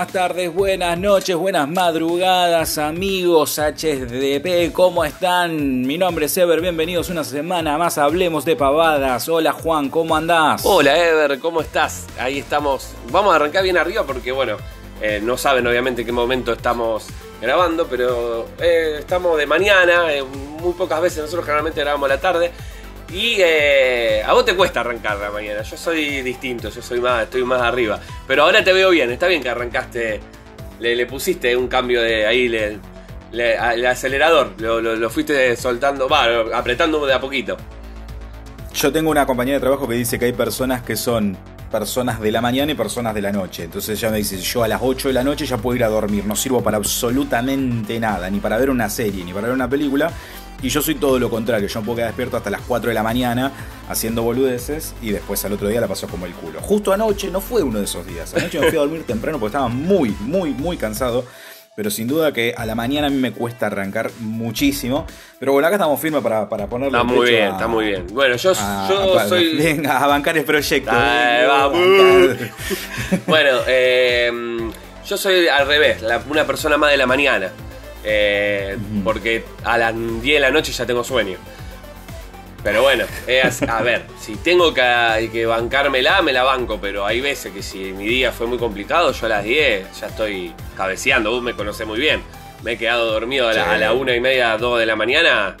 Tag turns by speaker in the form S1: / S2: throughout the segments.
S1: buenas tardes, buenas noches, buenas madrugadas, amigos HDP, ¿cómo están? Mi nombre es Ever, bienvenidos una semana más Hablemos de Pavadas. Hola Juan, ¿cómo andás?
S2: Hola Ever, ¿cómo estás? Ahí estamos. Vamos a arrancar bien arriba porque, bueno, eh, no saben obviamente en qué momento estamos grabando, pero eh, estamos de mañana, eh, muy pocas veces nosotros generalmente grabamos a la tarde. Y eh, a vos te cuesta arrancar la mañana. Yo soy distinto, yo soy más, estoy más arriba. Pero ahora te veo bien, está bien que arrancaste. Le, pusiste un cambio de ahí, le, el acelerador. Lo, fuiste soltando, va, apretando de a poquito.
S1: Yo tengo una compañía de trabajo que dice que hay personas que son personas de la mañana y personas de la noche. Entonces ella me dice, yo a las 8 de la noche ya puedo ir a dormir, no sirvo para absolutamente nada, ni para ver una serie, ni para ver una película. Y yo soy todo lo contrario, yo me puedo quedar despierto hasta las 4 de la mañana haciendo boludeces y después al otro día la pasó como el culo. Justo anoche no fue uno de esos días. Anoche me fui a dormir temprano porque estaba muy, muy, muy cansado. Pero sin duda que a la mañana a mí me cuesta arrancar muchísimo. Pero bueno, acá estamos firmes para, para ponerle.
S2: Está muy bien, está muy bien. Bueno, yo, soy.
S1: Venga, a bancar el proyecto.
S2: bueno, eh, yo soy al revés, una persona más de la mañana. Eh, porque a las 10 de la noche ya tengo sueño. Pero bueno, a ver, si tengo que, que, bancármela, me la banco, pero hay veces que si mi día fue muy complicado, yo a las 10 ya estoy cabeceando, vos me conocés muy bien. Me he quedado dormido a la, una y media, 2 de la mañana.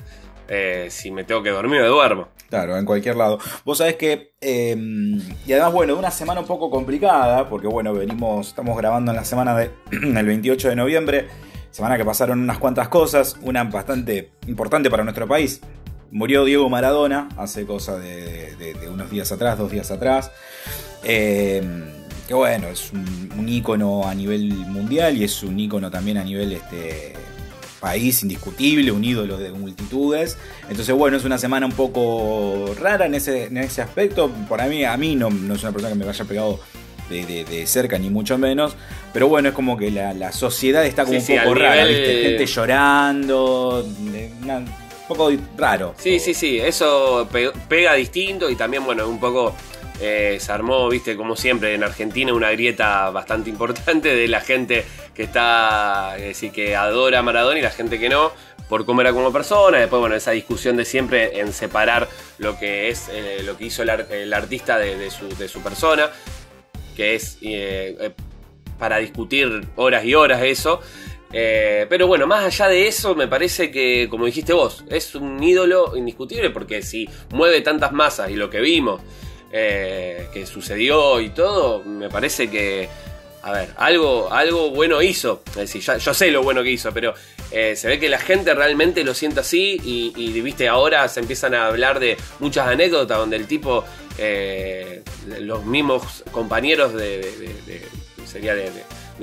S2: Eh, si me tengo que dormir, me duermo.
S1: Claro, en cualquier lado. Vos sabés que, em, y además, bueno, de una semana un poco complicada, porque bueno, venimos, estamos grabando en la semana del 28 de noviembre. Semana que pasaron unas cuantas cosas, una bastante importante para nuestro país. Murió Diego Maradona hace cosa de, unos días atrás, dos días atrás. Eh, que bueno, es un, ícono a nivel mundial y es un ícono también a nivel este, país indiscutible, un ídolo de multitudes. Entonces, bueno, es una semana un poco rara en ese, en ese aspecto. Para mí, a mí no, no es una persona que me haya pegado de, cerca, ni mucho menos. Pero bueno, es como que la, sociedad está como un poco rara, Gente llorando, un poco raro.
S2: Sí, sí, sí, eso pega distinto y también, bueno, un poco eh, se armó, viste, como siempre en Argentina, una grieta bastante importante de la gente que está, es decir, que adora a Maradona y la gente que no, por cómo era como persona. Después, bueno, esa discusión de siempre en separar lo que es eh, lo que hizo el, artista de, su, de su persona que es eh, eh, para discutir horas y horas eso. Eh, pero bueno, más allá de eso, me parece que, como dijiste vos, es un ídolo indiscutible porque si mueve tantas masas y lo que vimos, que sucedió y todo, me parece que, a ver, algo, algo bueno hizo. Es decir, yo sé lo bueno que hizo, pero se ve que la gente realmente lo siente así y, viste, ahora se empiezan a hablar de muchas anécdotas donde el tipo eh, los mismos compañeros de, sería de,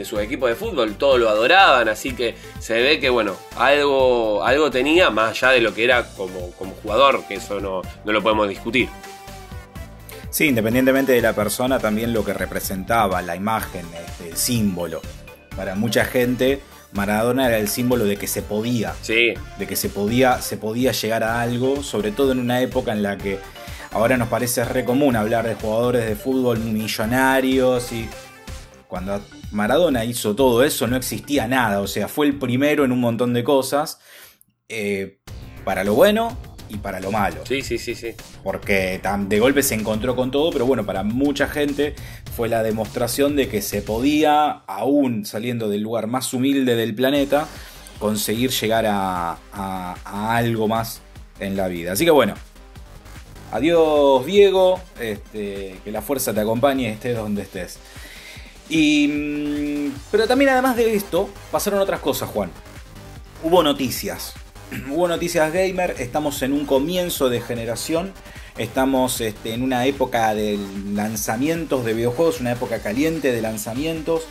S2: su equipo de fútbol, todos lo adoraban, así que se ve que bueno, algo, algo tenía más allá de lo que era como, como jugador, que eso no, no lo podemos discutir.
S1: Sí, independientemente de la persona, también lo que representaba, la imagen, este, el símbolo. Para mucha gente, Maradona era el símbolo de que se podía.
S2: Sí.
S1: De que se podía, se podía llegar a algo, sobre todo en una época en la que Ahora nos parece re común hablar de jugadores de fútbol millonarios y cuando Maradona hizo todo eso no existía nada, o sea, fue el primero en un montón de cosas, eh, para lo bueno y para lo malo.
S2: Sí, sí, sí, sí.
S1: Porque de golpe se encontró con todo, pero bueno, para mucha gente fue la demostración de que se podía, aún saliendo del lugar más humilde del planeta, conseguir llegar a, a algo más en la vida. Así que bueno, Adiós Diego, este, que la fuerza te acompañe estés donde estés. Y, mm, pero también además de esto, pasaron otras cosas, Juan. Hubo noticias. Hubo noticias gamer, estamos en un comienzo de generación, estamos este, en una época de lanzamientos de videojuegos, una época caliente de lanzamientos,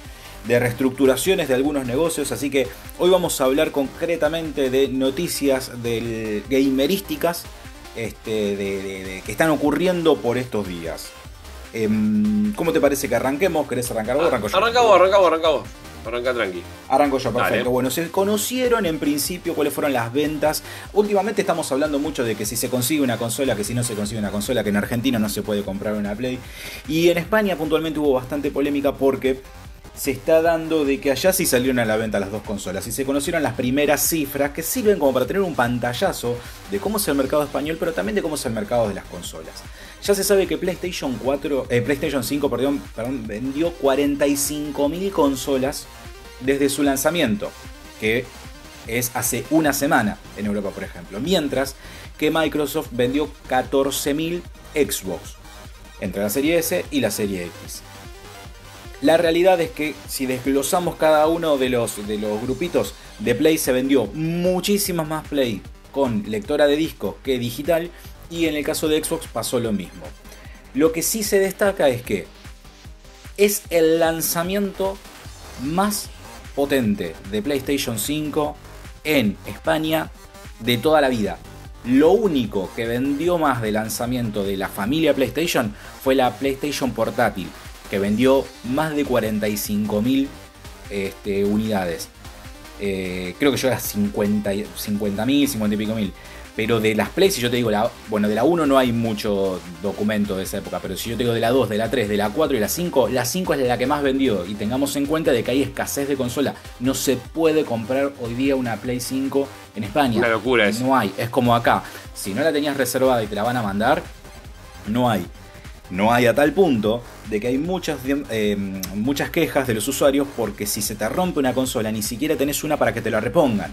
S1: de reestructuraciones de algunos negocios, así que hoy vamos a hablar concretamente de noticias del gamerísticas este, de, que están ocurriendo por estos días. Em, ¿Cómo te parece que arranquemos? ¿Querés arrancar vos?
S2: Arranco yo. Arranca vos, arranca vos, arranca vos. Arranca tranqui.
S1: Arranco yo, perfecto. Bueno, se conocieron en principio cuáles fueron las ventas. Últimamente estamos hablando mucho de que si se consigue una consola, que si no se consigue una consola, que en Argentina no se puede comprar una Play. Y en España puntualmente hubo bastante polémica porque se está dando de que allá sí salieron a la venta las dos consolas y se conocieron las primeras cifras que sirven como para tener un pantallazo de cómo es el mercado español, pero también de cómo es el mercado de las consolas. Ya se sabe que PlayStation 4, eh, PlayStation 5, perdón, perdón vendió 45.000 consolas desde su lanzamiento, que es hace una semana en Europa, por ejemplo. Mientras que Microsoft vendió 14.000 Xbox entre la serie S y la serie X. La realidad es que si desglosamos cada uno de los, de los grupitos, de Play se vendió muchísimas más Play con lectora de disco que digital y en el caso de Xbox pasó lo mismo. Lo que sí se destaca es que es el lanzamiento más potente de PlayStation 5 en España de toda la vida. Lo único que vendió más de lanzamiento de la familia PlayStation fue la PlayStation Portátil, que vendió más de 45.000 este, unidades. Eh, creo que era 50.000, 50 50 y pico mil. Pero de las Play, si yo te digo, la, bueno, de la 1 no hay mucho documento de esa época, pero si yo te digo de la 2, de la 3, de la 4 y la 5, la 5 es la que más vendió. Y tengamos en cuenta de que hay escasez de consola. No se puede comprar hoy día una Play 5 en España.
S2: Una locura eso.
S1: No hay, es como acá. Si no la tenías reservada y te la van a mandar, no hay. No hay a tal punto de que hay muchas, eh, muchas quejas de los usuarios porque si se te rompe una consola ni siquiera tenés una para que te la repongan.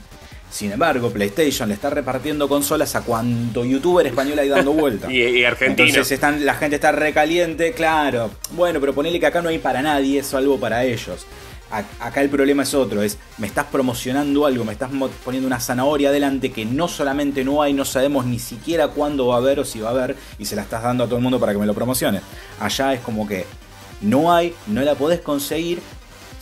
S1: Sin embargo, PlayStation le está repartiendo consolas a cuanto youtuber español hay dando vuelta.
S2: y, y argentino.
S1: Entonces están, la gente está recaliente, claro. Bueno, pero ponele que acá no hay para nadie, es algo para ellos. acá el problema es otro, es me estás promocionando algo, me estás poniendo una zanahoria adelante que no solamente no hay, no sabemos ni siquiera cuándo va a haber o si va a haber, y se la estás dando a todo el mundo para que me lo promocione. Allá es como que no hay, no la podés conseguir,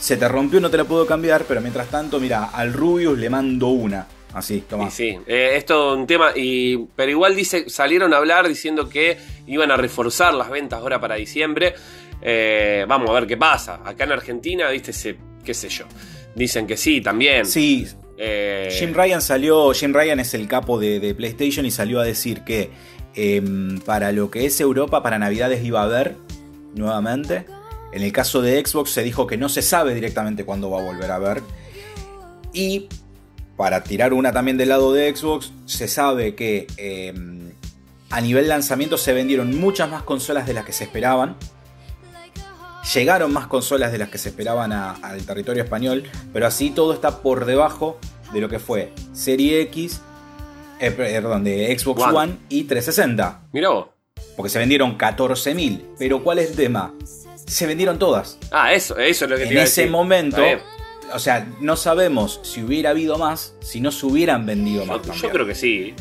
S1: se te rompió, no te la puedo cambiar, pero mientras tanto, mira, al Rubius le mando una. Así, toma.
S2: sí, eh, esto es un tema, y, pero igual dice, salieron a hablar diciendo que iban a reforzar las ventas ahora para diciembre. Eh, vamos a ver qué pasa. Acá en Argentina, viste, se, qué sé yo. Dicen que sí, también.
S1: Sí. Eh, Jim Ryan salió, Jim Ryan es el capo de, PlayStation y salió a decir que em, para lo que es Europa, para Navidades iba a haber nuevamente en el caso de Xbox se dijo que no se sabe directamente cuándo va a volver a ver. Y para tirar una también del lado de Xbox, se sabe que em, a nivel lanzamiento se vendieron muchas más consolas de las que se esperaban. Llegaron más consolas de las que se esperaban al territorio español, pero así todo está por debajo de lo que fue Serie X, eh, perdón, de Xbox One, y 360.
S2: Mirá vos.
S1: Porque se vendieron 14.000. Pero ¿cuál es el tema? Se vendieron todas.
S2: Ah, eso, eso es lo que
S1: En ese momento, o sea, no sabemos si hubiera habido más, si no se hubieran vendido más.
S2: Yo, creo que sí.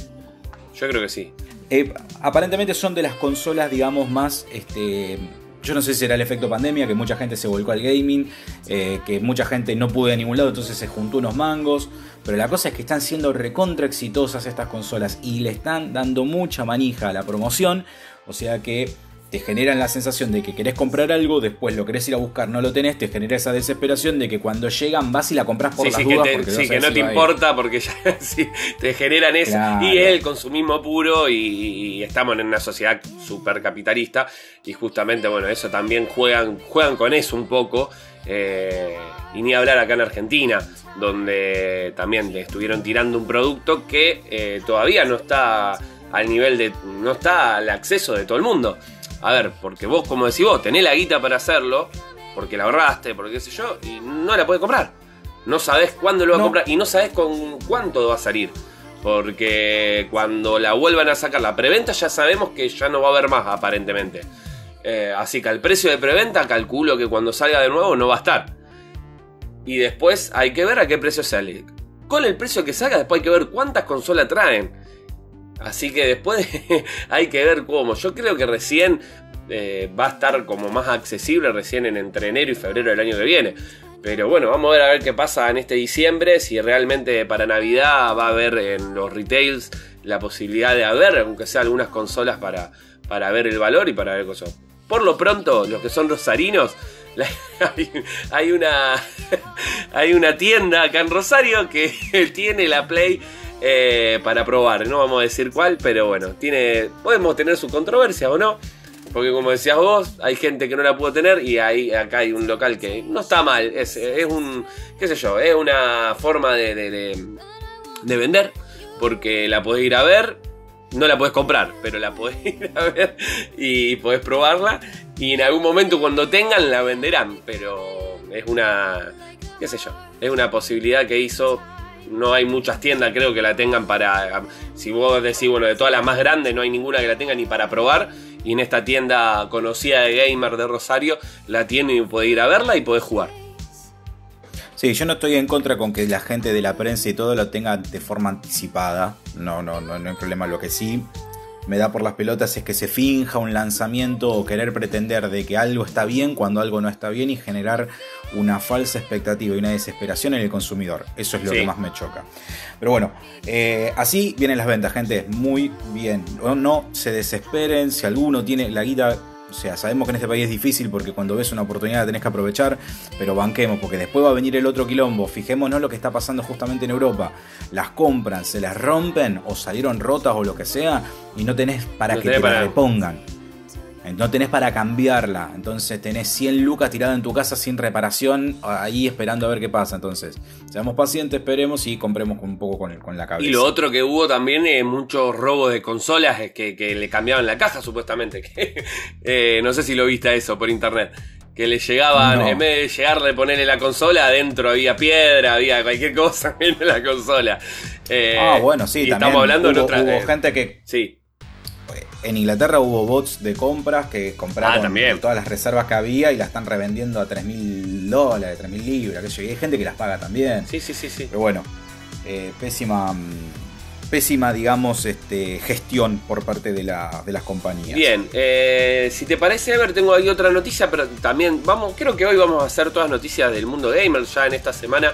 S2: Yo creo que sí.
S1: Eh, aparentemente son de las consolas, digamos, más. Este, yo no sé si era el efecto pandemia, que mucha gente se volcó al gaming, eh, que mucha gente no pudo ir a ningún lado, entonces se juntó unos mangos. Pero la cosa es que están siendo recontra exitosas estas consolas y le están dando mucha manija a la promoción. O sea que te generan la sensación de que querés comprar algo, después lo querés ir a buscar, no lo tenés, te genera esa desesperación de que cuando llegan vas y la compras por las
S2: sí,
S1: dudas
S2: que
S1: porque
S2: sí, que no te importa porque ya te generan eso. Y es el consumismo puro y, estamos en una sociedad súper capitalista y justamente, bueno, eso también juegan, juegan con eso un poco. Eh, y ni hablar acá en Argentina, donde también le estuvieron tirando un producto que eh, todavía no está al nivel de. no está al acceso de todo el mundo. A ver, porque vos, como decís vos, tenés la guita para hacerlo, porque la ahorraste, porque qué sé yo, y no la podés comprar. No sabés cuándo lo va a comprar y no sabés con cuánto va a salir. Porque cuando la vuelvan a sacar la preventa ya sabemos que ya no va a haber más aparentemente. Eh, así que al precio de preventa calculo que cuando salga de nuevo no va a estar. Y después hay que ver a qué precio sale. Con el precio que salga después hay que ver cuántas consolas traen. Así que después hay que ver cómo. Yo creo que recién eh, va a estar como más accesible recién en entre enero y febrero del año que viene. Pero bueno, vamos a ver a ver qué pasa en este diciembre. Si realmente para Navidad va a haber en los retails la posibilidad de haber, aunque sea algunas consolas para, para ver el valor y para ver cosas. Por lo pronto, los que son rosarinos, hay, una, hay una tienda acá en Rosario que tiene la Play eh, para probar. No vamos a decir cuál, pero bueno, tiene, podemos tener su controversia o no. Porque como decías vos, hay gente que no la pudo tener y ahí, acá hay un local que no está mal. Es, un, qué sé yo, es una forma de, de, de, vender. Porque la podés ir a ver, no la podés comprar, pero la podés ir a ver y podés probarla. Y en algún momento cuando tengan la venderán. Pero es una, qué sé yo, es una posibilidad que hizo no hay muchas tiendas, creo que la tengan para. Si vos decís, bueno, de todas las más grandes, no hay ninguna que la tenga ni para probar. Y en esta tienda conocida de gamer de Rosario, la tiene y puede ir a verla y puede jugar.
S1: Sí, yo no estoy en contra con que la gente de la prensa y todo lo tenga de forma anticipada. No, no, no, no hay problema. Lo que sí me da por las pelotas es que se finja un lanzamiento o querer pretender de que algo está bien cuando algo no está bien y generar una falsa expectativa y una desesperación en el consumidor. Eso es lo que más me choca. Pero bueno, eh, así vienen las ventas, gente. Muy bien. No, no se desesperen. Si alguno tiene la guita o sea, sabemos que en este país es difícil porque cuando ves una oportunidad tenés que aprovechar, pero banquemos, porque después va a venir el otro quilombo. Fijémonos lo que está pasando justamente en Europa. Las compran, se las rompen o salieron rotas o lo que sea y no tenés para que te la repongan. No tenés para cambiarla. Entonces tenés 100 lucas tiradas en tu casa sin reparación, ahí esperando a ver qué pasa. Entonces, seamos pacientes, esperemos y compremos un poco con, con la cabeza.
S2: Y lo otro que hubo también es muchos robos de consolas que, que, le cambiaban la caja, supuestamente. eh, no sé si lo viste eso por internet. Que le llegaban, en vez de llegarle ponerle la consola, adentro había piedra, había cualquier cosa en la consola.
S1: Eh, ah, bueno, sí, también.
S2: Estamos hablando de otra.
S1: Hubo gente que.
S2: Sí
S1: en Inglaterra hubo bots de compras que compraron ah, todas las reservas que había y las están revendiendo a 3.000 dólares, 3.000 libras, Y hay gente que las paga también.
S2: Sí, sí, sí, sí.
S1: Pero bueno, eh, pésima, pésima, digamos, este, gestión por parte de, la, de las compañías.
S2: Bien, eh, si te parece, Ever, tengo ahí otra noticia, pero también vamos, creo que hoy vamos a hacer todas noticias del mundo gamer ya en esta semana,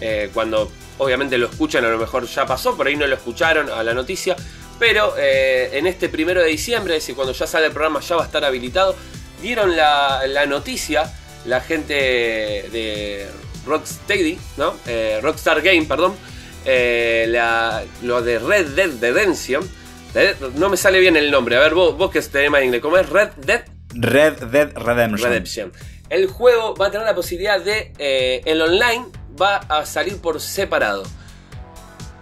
S2: eh, cuando obviamente lo escuchan, a lo mejor ya pasó, por ahí no lo escucharon a la noticia. Pero eh, en este primero de diciembre, es decir, cuando ya sale el programa ya va a estar habilitado, dieron la, noticia la gente de Rocksteady, ¿no? Eh, Rockstar Game, perdón, eh, lo de Red Dead Redemption. No me sale bien el nombre, a ver vos, vos que tenés más inglés, ¿cómo es? Red Dead?
S1: Red Dead Redemption.
S2: El juego va a tener la posibilidad de, el online va a salir por separado.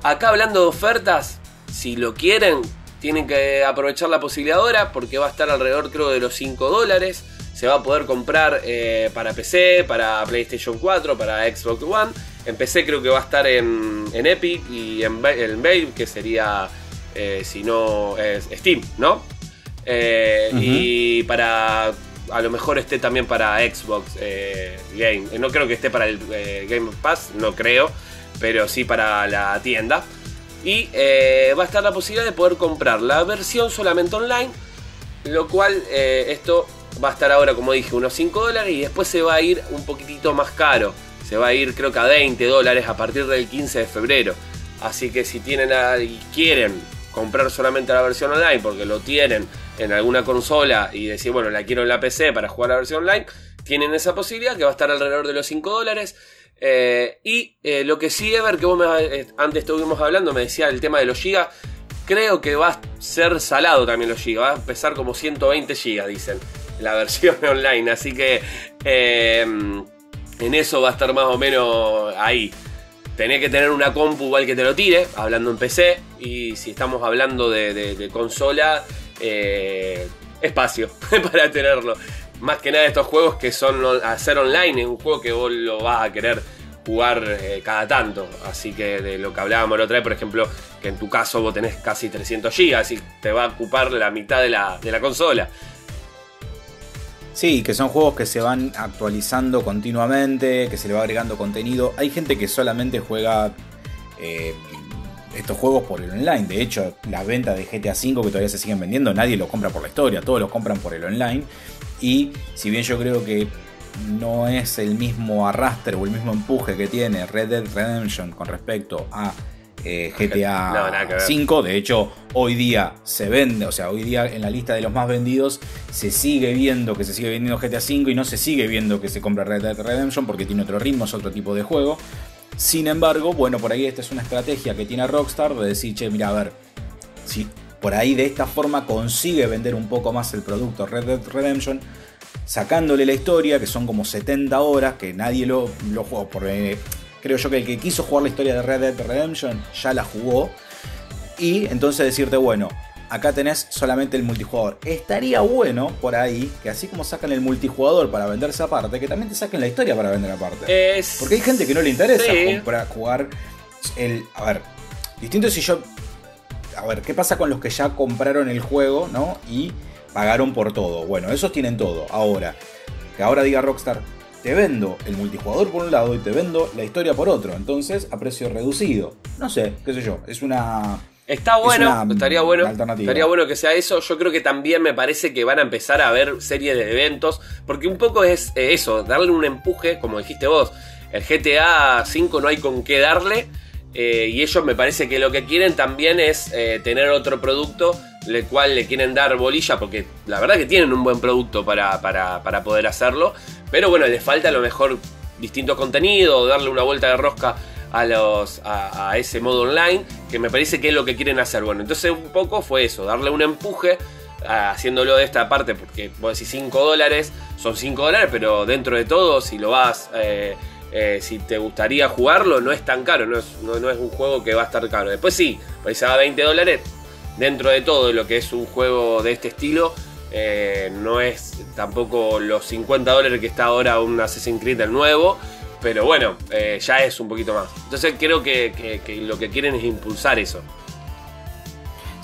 S2: Acá hablando de ofertas, si lo quieren, tienen que aprovechar la posibilidad ahora porque va a estar alrededor creo de los 5 dólares. Se va a poder comprar eh, para PC, para PlayStation 4, para Xbox One. En PC creo que va a estar en, Epic y en, en que sería, eh, si no, es Steam, ¿no? Eh, y para a lo mejor esté también para Xbox Game. No creo que esté para el Game Pass, no creo, pero sí para la tienda. Y eh, va a estar la posibilidad de poder comprar la versión solamente online. Lo cual eh, esto va a estar ahora, como dije, unos 5 dólares y después se va a ir un poquitito más caro. Se va a ir creo que a 20 dólares a partir del 15 de febrero. Así que si tienen y quieren comprar solamente la versión online porque lo tienen en alguna consola y decir, bueno, la quiero en la PC para jugar la versión online, tienen esa posibilidad que va a estar alrededor de los 5 dólares. Eh, y eh, lo que sí, Ever, que vos eh, antes estuvimos hablando, me decía el tema de los gigas. Creo que va a ser salado también los gigas. Va a empezar como 120 gigas, dicen. La versión online. Así que en eso va a estar más o menos ahí. Tenés que tener una compu igual que te lo tire, hablando en PC. Y si estamos hablando de, consola, espacio para tenerlo más que nada estos juegos que son hacer online, es un juego que vos lo vas a querer jugar eh, cada tanto. Así que de lo que hablábamos la otra vez, por ejemplo, que en tu caso vos tenés casi 300 GB y te va a ocupar la mitad de la, consola.
S1: Sí, que son juegos que se van actualizando continuamente, que se le va agregando contenido. Hay gente que solamente juega eh, estos juegos por el online. De hecho, las ventas de GTA V que todavía se siguen vendiendo, nadie lo compra por la historia, todos lo compran por el online. Y si bien yo creo que no es el mismo arrastre o el mismo empuje que tiene Red Dead Redemption con respecto a eh, GTA V. De hecho, hoy día se vende, o sea, hoy día en la lista de los más vendidos se sigue viendo que se sigue vendiendo GTA V y no se sigue viendo que se compra Red Dead Redemption porque tiene otro ritmo, es otro tipo de juego. Sin embargo, bueno, por ahí esta es una estrategia que tiene Rockstar de decir, che, mira, a ver, si por ahí de esta forma consigue vender un poco más el producto Red Dead Redemption, sacándole la historia, que son como 70 horas, que nadie lo, lo jugó. Porque creo yo que el que quiso jugar la historia de Red Dead Redemption ya la jugó. Y entonces decirte, bueno, acá tenés solamente el multijugador. Estaría bueno por ahí que así como sacan el multijugador para venderse aparte, que también te saquen la historia para vender aparte. Porque hay gente que no le interesa para jugar el... A ver, distinto si yo... A ver, ¿qué pasa con los que ya compraron el juego, no? Y pagaron por todo. Bueno, esos tienen todo. Ahora, que ahora diga Rockstar, te vendo el multijugador por un lado y te vendo la historia por otro. Entonces, a precio reducido. No sé, qué sé yo. Es una
S2: Está bueno, estaría bueno. Estaría bueno que sea eso. Yo creo que también me parece que van a empezar a haber series de eventos. Porque un poco es eh, eso, darle un empuje, como dijiste vos. El GTA V no hay con qué darle. Eh, y ellos me parece que lo que quieren también es eh, tener otro producto, el cual le quieren dar bolilla, porque la verdad que tienen un buen producto para, para, para poder hacerlo. Pero bueno, les falta a lo mejor distinto contenido, darle una vuelta de rosca a, los, a, ese modo online, que me parece que es lo que quieren hacer. Bueno, entonces un poco fue eso, darle un empuje haciéndolo de esta parte, porque vos decís 5 dólares, son 5 dólares, pero dentro de todo, si lo vas, eh, eh, si te gustaría jugarlo, no es tan caro, no es, no, es un juego que va a estar caro. Después sí, pues se va a 20 dólares, dentro de todo lo que es un juego de este estilo, eh, no es tampoco los 50 dólares que está ahora un Assassin's Creed el nuevo, pero bueno, eh, ya es un poquito más. Entonces creo que, lo que quieren es impulsar eso.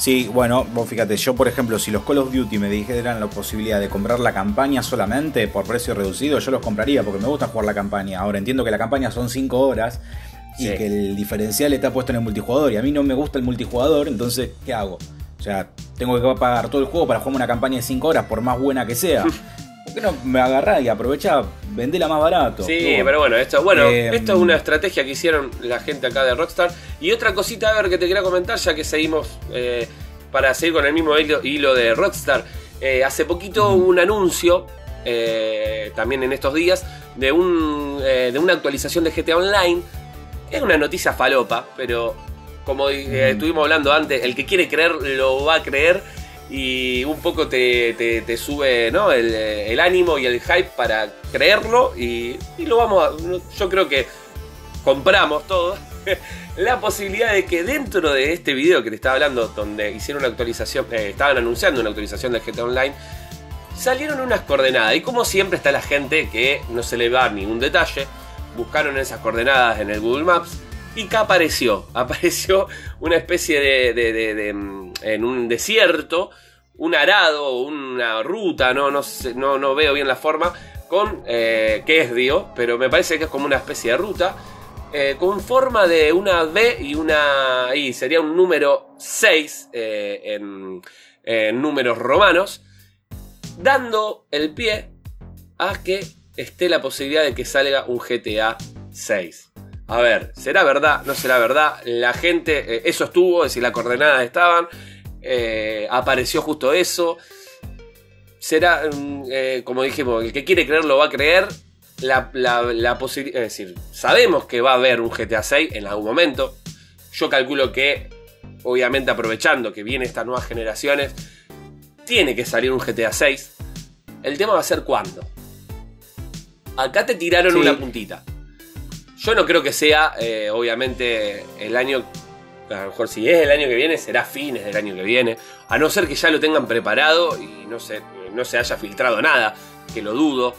S1: Sí, bueno, vos fíjate, yo por ejemplo, si los Call of Duty me dijeran la posibilidad de comprar la campaña solamente por precio reducido, yo los compraría porque me gusta jugar la campaña. Ahora entiendo que la campaña son 5 horas y que el diferencial está puesto en el multijugador y a mí no me gusta el multijugador, entonces, ¿qué hago? O sea, tengo que pagar todo el juego para jugar una campaña de 5 horas por más buena que sea. ¿Por qué no me agarrá y aprovecha, vendela más barato?
S2: Sí, pero bueno, esto, bueno, eh, esto es una estrategia que hicieron la gente acá de Rockstar. Y otra cosita, a ver, que te quería comentar, ya que seguimos eh, para seguir con el mismo hilo, de Rockstar. Eh, hace poquito hubo un anuncio, también en estos días, de, un, de una actualización de GTA Online. Es una noticia falopa, pero como estuvimos hablando antes, el que quiere creer lo va a creer y un poco te, sube el, ánimo y el hype para creerlo y, lo vamos a, yo creo que compramos todo. La posibilidad de que dentro de este video que te estaba hablando donde hicieron una actualización eh, estaban anunciando una actualización del GTA Online salieron unas coordenadas. Y como siempre está la gente que no se le va ningún detalle buscaron esas coordenadas en el Google Maps y ¿qué apareció? Apareció una especie de, mm, en un desierto, un arado, una ruta, no, no, no, no veo bien la forma, con, eh, que es Dio, pero me parece que es como una especie de ruta, eh, con forma de una B y una I, sería un número 6 eh, en, en números romanos, dando el pie a que esté la posibilidad de que salga un GTA 6. A ver, ¿será verdad? ¿No será verdad? La gente, eh, eso estuvo, es decir, las coordenadas estaban, eh, apareció justo eso. Será, mm, eh, como dijimos, el que quiere creer lo va a creer. La, posibilidad, es decir, sabemos que va a haber un GTA 6 en algún momento. Yo calculo que, obviamente aprovechando que vienen estas nuevas generaciones, tiene que salir un GTA 6. El tema va a ser cuándo. Acá te tiraron una puntita. Yo no creo que sea, eh, obviamente, el año. A lo mejor si es el año que viene, será fines del año que viene. A no ser que ya lo tengan preparado y no se, no se haya filtrado nada, que lo dudo.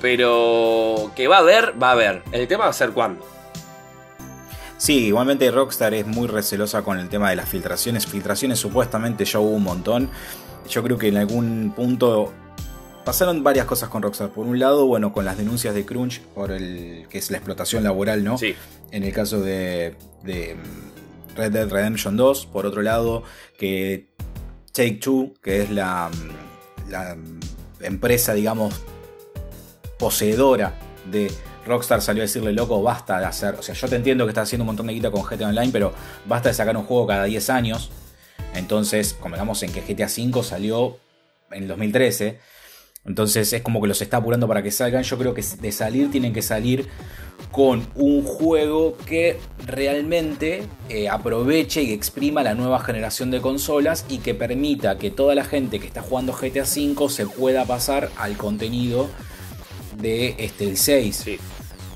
S2: Pero que va a haber, va a haber. El tema va a ser cuándo.
S1: Sí, igualmente Rockstar es muy recelosa con el tema de las filtraciones. Filtraciones supuestamente ya hubo un montón. Yo creo que en algún punto pasaron varias cosas con Rockstar. Por un lado, bueno, con las denuncias de Crunch por el que es la explotación laboral, ¿no?
S2: Sí.
S1: En el caso de, mm, Red Dead Redemption 2. Por otro lado, que Take Two, que es la, mm, la mm, empresa, digamos, poseedora de Rockstar salió a decirle, loco, basta de hacer. O sea, yo te entiendo que estás haciendo un montón de guita con GTA Online, pero basta de sacar un juego cada 10 años. Entonces, como digamos en que GTA V salió en el 2013. Entonces es como que los está apurando para que salgan. Yo creo que de salir tienen que salir con un juego que realmente eh, aproveche y exprima la nueva generación de consolas y que permita que toda la gente que está jugando GTA V se pueda pasar al contenido de este, el 6.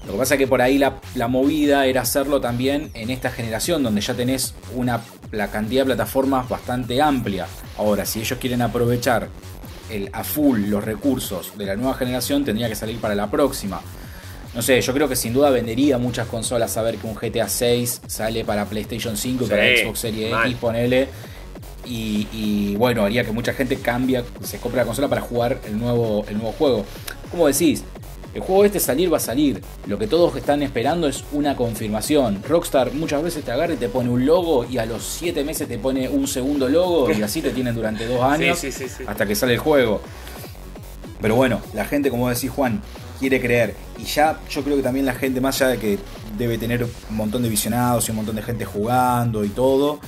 S1: Lo que pasa es que por ahí la, la, movida era hacerlo también en esta generación, donde ya tenés una la cantidad de plataformas bastante amplia. Ahora, si ellos quieren aprovechar el, a full los recursos de la nueva generación, tendría que salir para la próxima. No sé, yo creo que sin duda vendería muchas consolas saber que un GTA 6 sale para PlayStation 5 y para Xbox Series X, ponele. Y, y, bueno, haría que mucha gente cambie, se compre la consola para jugar el nuevo, el nuevo juego. ¿Cómo decís? El juego este salir va a salir. Lo que todos están esperando es una confirmación. Rockstar muchas veces te agarra y te pone un logo y a los 7 meses te pone un segundo logo y así te tienen durante dos años hasta que sale el juego. Pero bueno, la gente, como decís Juan, quiere creer. Y ya yo creo que también la gente, más allá de que debe tener un montón de visionados y un montón de gente jugando y todo,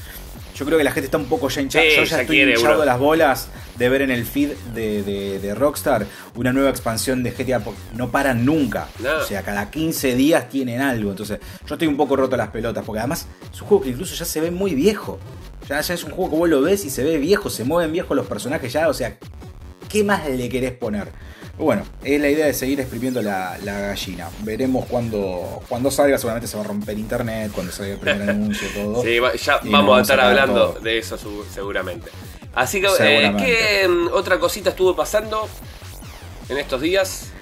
S1: yo creo que la gente está un poco ya hinchada. yo ya, estoy hinchado de las bolas de ver en el feed de, Rockstar una nueva expansión de GTA. No paran nunca. O sea, cada 15 días tienen algo. Entonces, yo estoy un poco roto las pelotas. Porque además es un juego que incluso ya se ve muy viejo. Ya, ya es un juego que vos lo ves y se ve viejo. Se mueven viejos los personajes ya. O sea, ¿qué más le querés poner? Bueno, es la idea de seguir exprimiendo la, gallina. Veremos cuando, cuando salga, seguramente se va a romper internet, cuando salga el primer anuncio, todo.
S2: Sí, ya vamos a estar hablando de eso seguramente. Así que, eh, ¿qué mm, otra cosita estuvo pasando en estos días?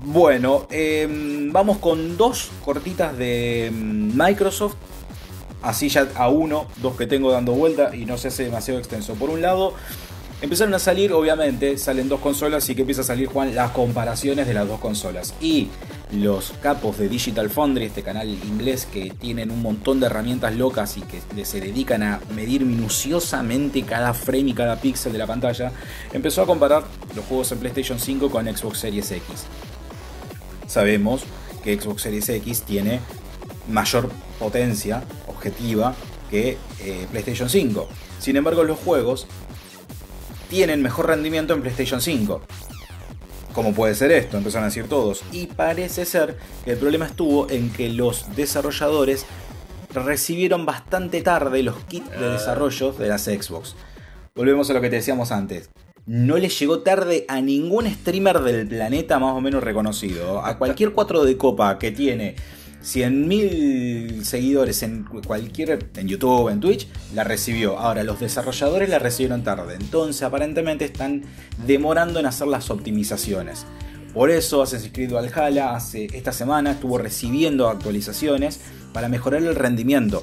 S1: Bueno, em, vamos con dos cortitas de mm, Microsoft. Así ya a uno, dos que tengo dando vuelta y no se hace demasiado extenso. Por un lado, Empezaron a salir, obviamente, salen dos consolas y que empieza a salir, Juan, las comparaciones de las dos consolas. Y los capos de Digital Foundry, este canal inglés que tienen un montón de herramientas locas y que se dedican a medir minuciosamente cada frame y cada píxel de la pantalla, empezó a comparar los juegos en PlayStation 5 con Xbox Series X. Sabemos que Xbox Series X tiene mayor potencia objetiva que eh, PlayStation 5. Sin embargo, los juegos tienen mejor rendimiento en PlayStation 5. ¿Cómo puede ser esto? Empezaron a decir todos. Y parece ser que el problema estuvo en que los desarrolladores recibieron bastante tarde los kits de desarrollo de las Xbox. Volvemos a lo que te decíamos antes. No le llegó tarde a ningún streamer del planeta más o menos reconocido. A cualquier 4 de copa que tiene 100.000 seguidores en cualquier en YouTube, en Twitch, la recibió. Ahora los desarrolladores la recibieron tarde. Entonces, aparentemente están demorando en hacer las optimizaciones. Por eso Assassin's Creed Valhalla hace esta semana estuvo recibiendo actualizaciones para mejorar el rendimiento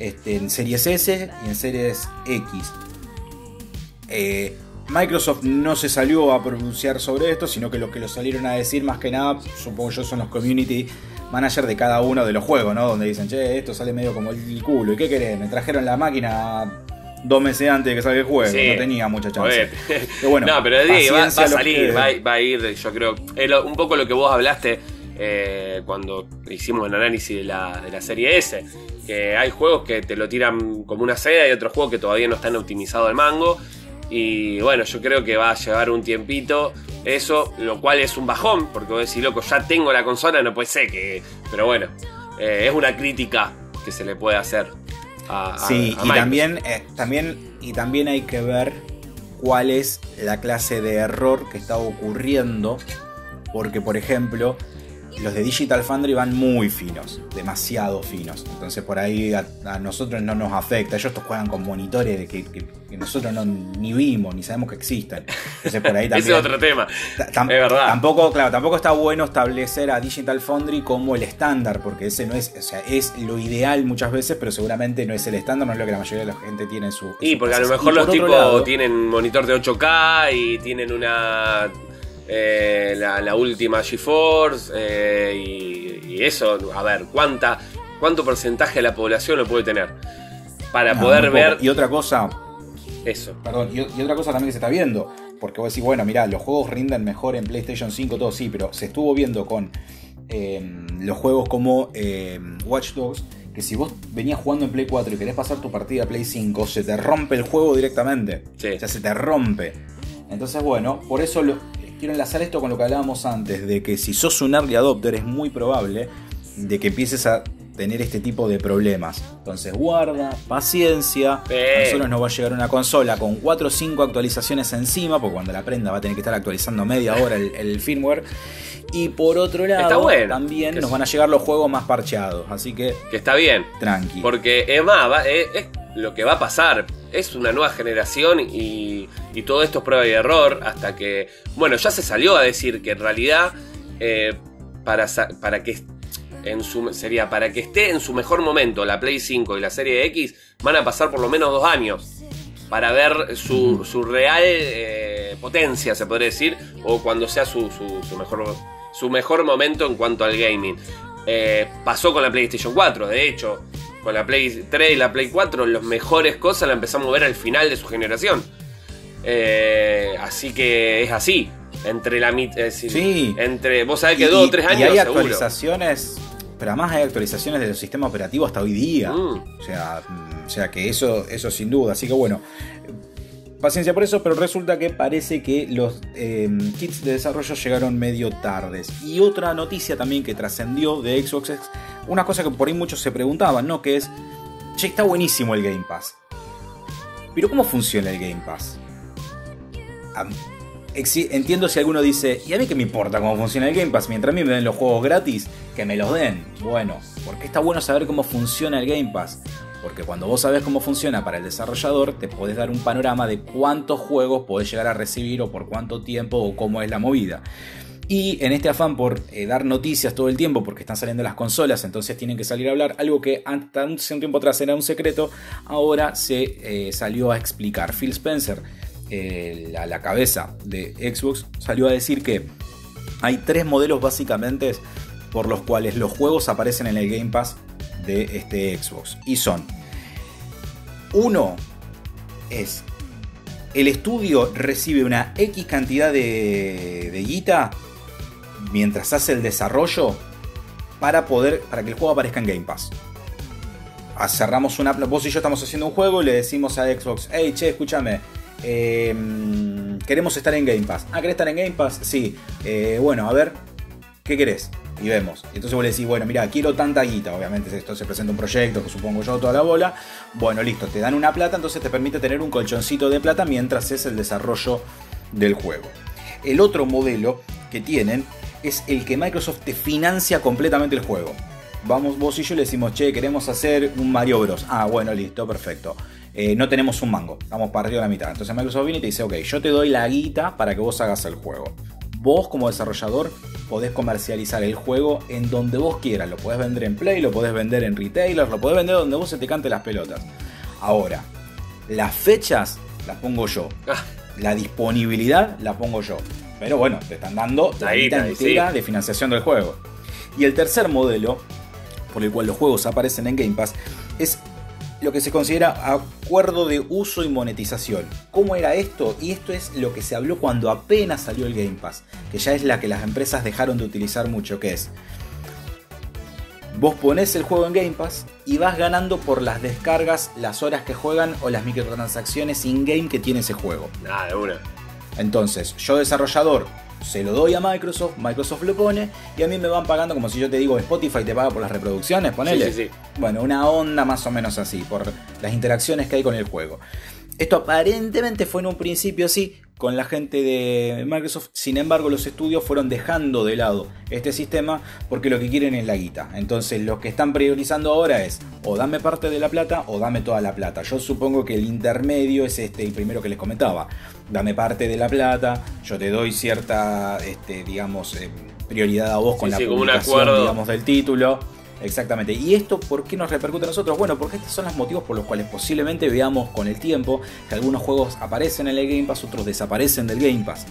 S1: este, en Series S y en Series X. Eh, Microsoft no se salió a pronunciar sobre esto, sino que lo que lo salieron a decir más que nada, supongo yo, son los community manager de cada uno de los juegos, ¿no? Donde dicen, che, esto sale medio como el culo. ¿Y qué querés? Me trajeron la máquina dos meses antes de que salga el juego. No tenía mucha chance.
S2: Pero bueno, no, pero va, a salir, va, a ir, yo creo. un poco lo que vos hablaste eh, cuando hicimos el análisis de la, de la serie S. Que hay juegos que te lo tiran como una seda y otros juegos que todavía no están optimizados al mango. Y bueno, yo creo que va a llevar un tiempito eso, lo cual es un bajón, porque vos decís, loco, ya tengo la consola, no puede ser que. Pero bueno, eh, es una crítica que se le puede hacer a.
S1: sí, y también, eh, también, y también hay que ver cuál es la clase de error que está ocurriendo. Porque, por ejemplo, los de Digital Foundry van muy finos, demasiado finos. Entonces por ahí a, nosotros no nos afecta. Ellos juegan con monitores que, que, nosotros no, ni vimos, ni sabemos que existen. Entonces por ahí también...
S2: Ese es otro tema. es verdad.
S1: Tampoco, claro, tampoco está bueno establecer a Digital Foundry como el estándar, porque ese no es, o sea, es lo ideal muchas veces, pero seguramente no es el estándar, no es lo que la mayoría de la gente tiene en su...
S2: Y porque a lo mejor los tipos tienen monitor de 8K y tienen una eh, la, última GeForce eh, y, eso, a ver, ¿cuánta, ¿cuánto porcentaje de la población lo puede tener? Para poder ver...
S1: Y otra cosa... Eso. Perdón, y, otra cosa también que se está viendo, porque vos decís, bueno, mira los juegos rinden mejor en PlayStation 5, todo sí, pero se estuvo viendo con em, los juegos como em, Watch Dogs, que si vos venías jugando en Play 4 y querés pasar tu partida a Play 5, se te rompe el juego directamente. O sea, se te rompe. Entonces, bueno, por eso lo, quiero enlazar esto con lo que hablábamos antes, de que si sos un early adopter es muy probable de que empieces a tener este tipo de problemas. Entonces guarda, paciencia. A nosotros nos va a llegar una consola con 4 o 5 actualizaciones encima, porque cuando la prenda va a tener que estar actualizando media hora el, firmware. Y por otro lado, también nos van a llegar los juegos más parcheados. Así que.
S2: Que está bien.
S1: Tranqui.
S2: Porque es más, es, lo que va a pasar. Es una nueva generación y, y, todo esto es prueba y error. Hasta que. Bueno, ya se salió a decir que en realidad. Eh, para, para que en su, sería para que esté en su mejor momento la Play 5 y la Serie X, van a pasar por lo menos dos años para ver su, su real eh, potencia, se podría decir, o cuando sea su, su, mejor, su mejor momento en cuanto al gaming. Eh, pasó con la PlayStation 4, de hecho, con la Play 3 y la Play 4, las mejores cosas las empezamos a ver al final de su generación. Eh, así que es así. Entre la mitad. Sí. Entre. Vos sabés que dos o tres años.
S1: Y hay actualizaciones pero además hay actualizaciones de los sistemas operativos hasta hoy día. Mm. O, sea, mm, o sea que eso, eso sin duda. Así que bueno, paciencia por eso, pero resulta que parece que los em, kits de desarrollo llegaron medio tardes. Y otra noticia también que trascendió de Xbox es una cosa que por ahí muchos se preguntaban, ¿no? Que es, che, está buenísimo el Game Pass. Pero ¿cómo funciona el Game Pass? entiendo si alguno dice, ¿y a mí qué me importa cómo funciona el Game Pass? Mientras a mí me den los juegos gratis, que me los den. Bueno, porque está bueno saber cómo funciona el Game Pass. Porque cuando vos sabés cómo funciona para el desarrollador, te podés dar un panorama de cuántos juegos podés llegar a recibir o por cuánto tiempo o cómo es la movida. Y en este afán por eh, dar noticias todo el tiempo, porque están saliendo las consolas, entonces tienen que salir a hablar, algo que hasta un tiempo atrás era un secreto, ahora se eh, salió a explicar. Phil Spencer a la cabeza de Xbox, salió a decir que hay tres modelos básicamente por los cuales los juegos aparecen en el Game Pass de este Xbox. Y son, uno es, el estudio recibe una X cantidad de, de guita mientras hace el desarrollo para poder, para que el juego aparezca en Game Pass. Cerramos una, vos y yo estamos haciendo un juego y le decimos a Xbox, hey, che, escúchame, Em, queremos estar en Game Pass. Ah, ¿querés estar en Game Pass? Sí. Eh, bueno, a ver, ¿qué querés? Y vemos. Entonces vos le decís, bueno, mira, quiero tanta guita. Obviamente esto se presenta un proyecto, que supongo yo, toda la bola. Bueno, listo, te dan una plata, entonces te permite tener un colchoncito de plata mientras es el desarrollo del juego. El otro modelo que tienen es el que Microsoft te financia completamente el juego. Vamos, vos y yo le decimos, che, queremos hacer un Mario Bros. Ah, bueno, listo, perfecto. Eh, no tenemos un mango, estamos partidos a la mitad. Entonces Microsoft viene y te dice, ok, yo te doy la guita para que vos hagas el juego. Vos como desarrollador podés comercializar el juego en donde vos quieras. Lo podés vender en Play, lo podés vender en retailers, lo podés vender donde vos se te cante las pelotas. Ahora, las fechas las pongo yo. Ah. La disponibilidad la pongo yo. Pero bueno, te están dando la guita entera de financiación del juego. Y el tercer modelo, por el cual los juegos aparecen en Game Pass, es lo que se considera acuerdo de uso y monetización. ¿Cómo era esto? Y esto es lo que se habló cuando apenas salió el Game Pass, que ya es la que las empresas dejaron de utilizar mucho, que es Vos pones el juego en Game Pass y vas ganando por las descargas, las horas que juegan o las microtransacciones in-game que tiene ese juego.
S2: Nada, de una.
S1: Entonces, yo desarrollador se lo doy a Microsoft, Microsoft lo pone y a mí me van pagando como si yo te digo Spotify te paga por las reproducciones, ponele. Sí, sí, sí. Bueno, una onda más o menos así, por las interacciones que hay con el juego. Esto aparentemente fue en un principio así con la gente de Microsoft, sin embargo los estudios fueron dejando de lado este sistema porque lo que quieren es la guita. Entonces lo que están priorizando ahora es o dame parte de la plata o dame toda la plata. Yo supongo que el intermedio es este, el primero que les comentaba. Dame parte de la plata, yo te doy cierta, este, digamos, eh, prioridad a vos con la publicación, digamos, del título. Exactamente. ¿Y esto por qué nos repercute a nosotros? Bueno, porque estos son los motivos por los cuales posiblemente veamos con el tiempo que algunos juegos aparecen en el Game Pass, otros desaparecen del Game Pass.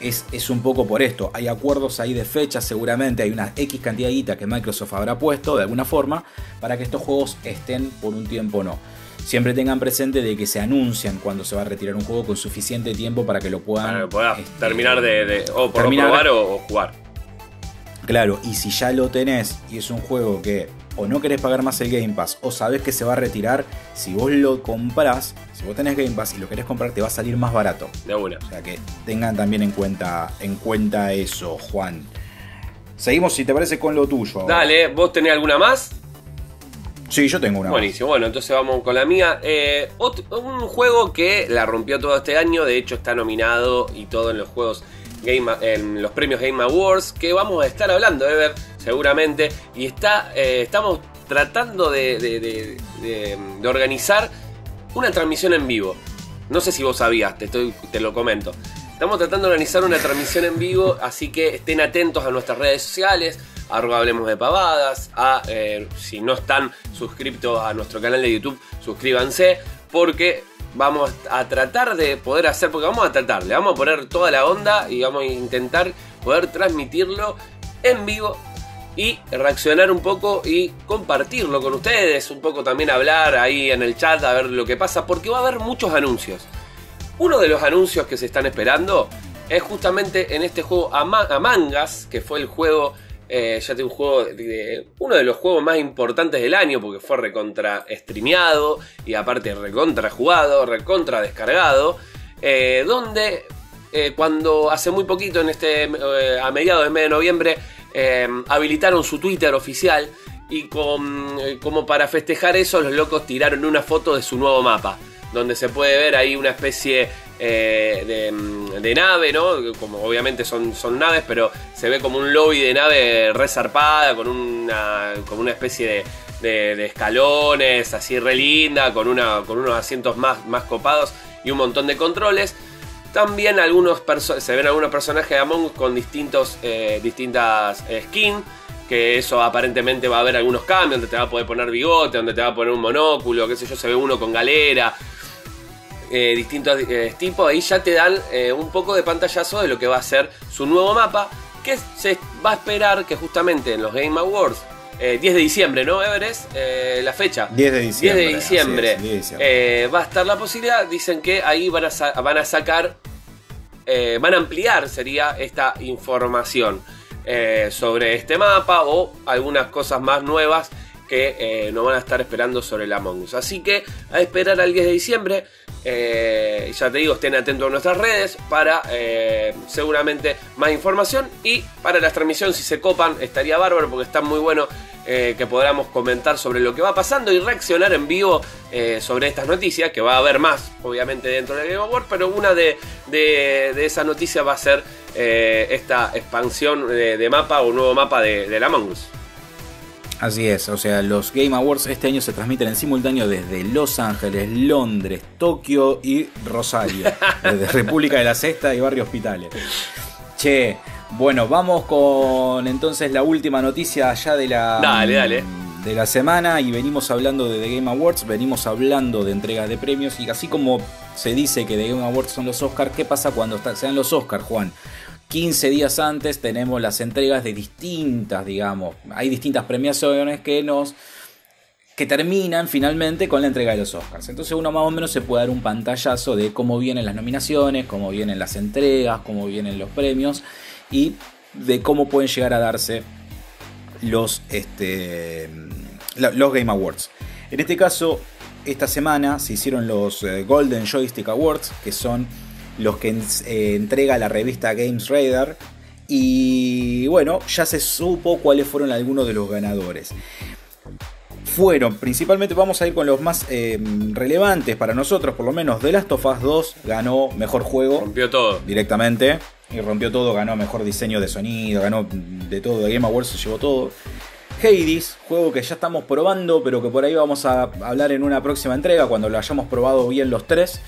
S1: Es, es, un poco por esto. Hay acuerdos ahí de fecha, seguramente hay una X cantidad de guita que Microsoft habrá puesto de alguna forma para que estos juegos estén por un tiempo o no. Siempre tengan presente de que se anuncian cuando se va a retirar un juego con suficiente tiempo para que lo puedan
S2: este, terminar de, o por probar o jugar.
S1: Claro, y si ya lo tenés y es un juego que o no querés pagar más el Game Pass o sabés que se va a retirar, si vos lo comprás, si vos tenés Game Pass y lo querés comprar, te va a salir más barato.
S2: De una.
S1: O sea que tengan también en cuenta, en cuenta eso, Juan. Seguimos, si te parece, con lo tuyo.
S2: Dale, ¿vos tenés alguna más?
S1: Sí, yo tengo una.
S2: Buenísimo, bueno, entonces vamos con la mía. Eh, un juego que la rompió todo este año, de hecho está nominado y todo en los juegos Game, los premios Game Awards, que vamos a estar hablando de ver seguramente. Y está, eh, estamos tratando de, de, organizar una transmisión en vivo. No sé si vos sabías, te, estoy, te lo comento. Estamos tratando de organizar una transmisión en vivo, así que estén atentos a nuestras redes sociales, arroba hablemos de pavadas, a, eh, si no están suscriptos a nuestro canal de YouTube, suscríbanse, porque vamos a tratar de poder hacer, porque vamos a tratar, le vamos a poner toda la onda y vamos a intentar poder transmitirlo en vivo y reaccionar un poco y compartirlo con ustedes, un poco también hablar ahí en el chat a ver lo que pasa, porque va a haber muchos anuncios. Uno de los anuncios que se están esperando es justamente en este juego Among Us, que fue el juego, eh, ya tengo un juego, uno de los juegos más importantes del año, porque fue recontra streameado y aparte recontra jugado, recontra descargado, eh, donde eh, cuando hace muy poquito, en este, a mediados del mes de noviembre, habilitaron su Twitter oficial y como para festejar eso, los locos tiraron una foto de su nuevo mapa donde se puede ver ahí una especie eh, de, nave, ¿no? Como obviamente son, son naves, pero se ve como un lobby de nave resarpada, con una, con una especie de, escalones, así re linda, con, una, con unos asientos más, más copados y un montón de controles. También algunos se ven algunos personajes de Among Us con distintos, eh, distintas eh, skins que eso aparentemente va a haber algunos cambios, donde te va a poder poner bigote, donde te va a poner un monóculo, qué sé yo, se ve uno con galera, eh, distintos eh, tipos, ahí ya te dan eh, un poco de pantallazo de lo que va a ser su nuevo mapa, que se va a esperar que justamente en los Game Awards, 10 de diciembre, ¿no, Everest? la fecha.
S1: 10 de diciembre.
S2: 10 de diciembre, va a estar la posibilidad, dicen que ahí van a, van a sacar, van a ampliar, sería esta información sobre este mapa o algunas cosas más nuevas que nos van a estar esperando sobre el Among Us. Así que a esperar al 10 de diciembre. Eh, ya te digo, estén atentos a nuestras redes para eh, seguramente más información. Y para las transmisiones, si se copan, estaría bárbaro porque está muy bueno eh, que podamos comentar sobre lo que va pasando y reaccionar en vivo sobre estas noticias, que va a haber más, obviamente, dentro de Game Award. Pero una de, de, esas noticias va a ser esta expansión de, mapa o nuevo mapa de, de la Among.
S1: Así es, o sea, los Game Awards este año se transmiten en simultáneo desde Los Ángeles, Londres, Tokio y Rosario, desde República de la Sexta y Barrio Hospitales. Che, bueno, vamos con entonces la última noticia ya de la, de la semana y venimos hablando de The Game Awards, venimos hablando de entrega de premios y así como se dice que The Game Awards son los Oscars, ¿qué pasa cuando sean los Oscars, Juan? 15 días antes tenemos las entregas de distintas, digamos, hay distintas premiaciones que nos que terminan finalmente con la entrega de los Oscars. Entonces uno más o menos se puede dar un pantallazo de cómo vienen las nominaciones, cómo vienen las entregas, cómo vienen los premios y de cómo pueden llegar a darse los, este, los Game Awards. En este caso, esta semana se hicieron los eh, Golden Joystick Awards, que son los que eh, entrega la revista Games Radar. Y bueno, ya se supo cuáles fueron algunos de los ganadores. Fueron, principalmente vamos a ir con los más eh, relevantes para nosotros, por lo menos The Last of Us 2 ganó mejor juego.
S2: Rompió todo.
S1: Directamente. Y rompió todo, ganó mejor diseño de sonido, ganó de todo, de Game Awards se llevó todo. Hades, juego que ya estamos probando, pero que por ahí vamos a hablar en una próxima entrega, cuando lo hayamos probado bien los tres.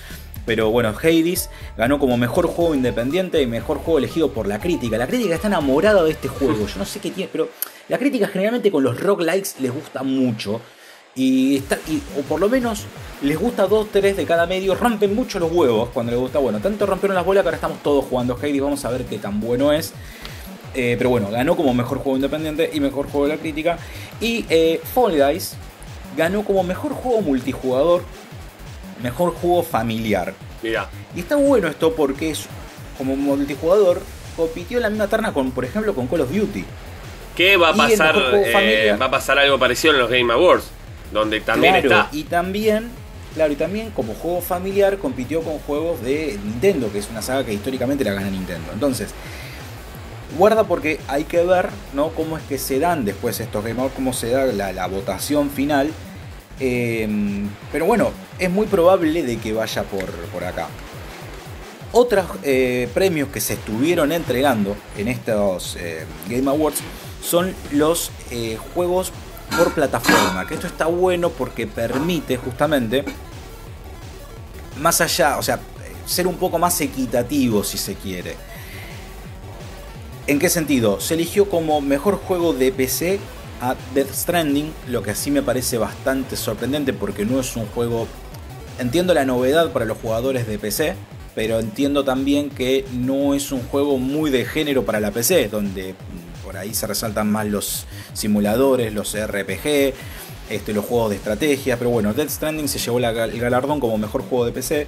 S1: Pero bueno, Hades ganó como mejor juego independiente y mejor juego elegido por la crítica. La crítica está enamorada de este juego. Yo no sé qué tiene, pero la crítica generalmente con los rock likes les gusta mucho. Y, o por lo menos les gusta dos, tres de cada medio. Rompen mucho los huevos cuando les gusta. Bueno, tanto rompieron las bolas que ahora estamos todos jugando Hades. Vamos a ver qué tan bueno es. Eh, pero bueno, ganó como mejor juego independiente y mejor juego de la crítica. Y eh, Fall Guys ganó como mejor juego multijugador mejor juego familiar.
S2: Mira.
S1: Y está bueno esto porque es como multijugador compitió en la misma terna con, por ejemplo, con Call of Duty.
S2: Que va a pasar, eh, va a pasar algo parecido en los Game Awards, donde también
S1: claro,
S2: está.
S1: y también, claro, y también como juego familiar compitió con juegos de Nintendo, que es una saga que históricamente la gana Nintendo. Entonces, guarda porque hay que ver, ¿no? Cómo es que se dan después estos Game Awards, cómo se da la, la votación final. Eh, pero bueno, es muy probable de que vaya por, por acá. Otros eh, premios que se estuvieron entregando en estos eh, Game Awards son los eh, juegos por plataforma. Que esto está bueno porque permite justamente, más allá, o sea, ser un poco más equitativo si se quiere. ¿En qué sentido? Se eligió como mejor juego de PC a Death Stranding, lo que así me parece bastante sorprendente porque no es un juego... Entiendo la novedad para los jugadores de PC, pero entiendo también que no es un juego muy de género para la PC, donde por ahí se resaltan más los simuladores, los RPG, este, los juegos de estrategia, pero bueno, Death Stranding se llevó la- el galardón como mejor juego de PC.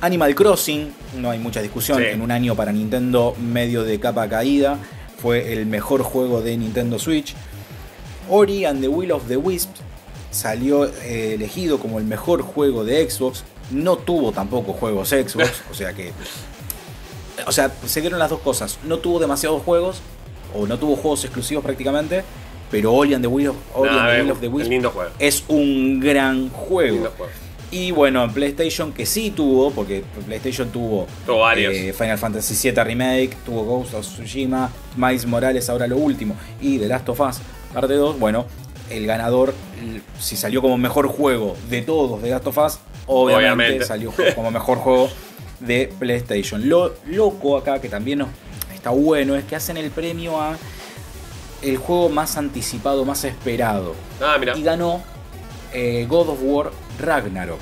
S1: Animal Crossing, no hay mucha discusión,
S2: Sí.
S1: en un año para Nintendo medio de capa caída, fue el mejor juego de Nintendo Switch. Ori and the Will of the Wisp salió eh, elegido como el mejor juego de Xbox. No tuvo tampoco juegos Xbox, o sea que. O sea, se dieron las dos cosas. No tuvo demasiados juegos, o no tuvo juegos exclusivos prácticamente, pero Ori and the Will of,
S2: Nah,
S1: the Will of the
S2: un
S1: Wisp
S2: lindo juego.
S1: es un gran juego. Y bueno, en PlayStation que sí tuvo, porque PlayStation tuvo eh, Final Fantasy VII Remake, tuvo Ghost of Tsushima, Miles Morales ahora lo último, y The Last of Us parte 2, bueno, el ganador, si salió como mejor juego de todos de Last of Us, obviamente,
S2: Obviamente.
S1: salió como mejor juego de PlayStation. Lo loco acá, que también nos- está bueno, es que hacen el premio a el juego más anticipado, más esperado
S2: Ah, mira.
S1: y ganó eh, God of War Ragnarok.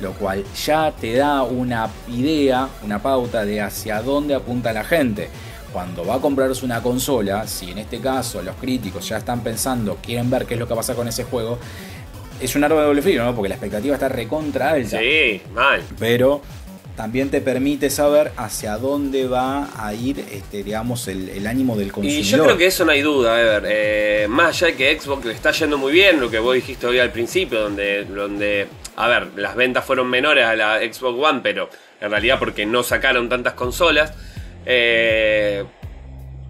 S1: Lo cual ya te da una idea, una pauta de hacia dónde apunta la gente. Cuando va a comprarse una consola, si en este caso los críticos ya están pensando, quieren ver qué es lo que va a pasar con ese juego, es un arma de doble filo, ¿no? Porque la expectativa está recontra alta.
S2: Sí, mal.
S1: Pero también te permite saber hacia dónde va a ir, este, digamos, el, el ánimo del consumidor.
S2: Y yo creo que eso no hay duda, Ever. Eh, más allá de que Xbox le está yendo muy bien, lo que vos dijiste hoy al principio, donde, donde, a ver, las ventas fueron menores a la Xbox One, pero en realidad porque no sacaron tantas consolas. Eh,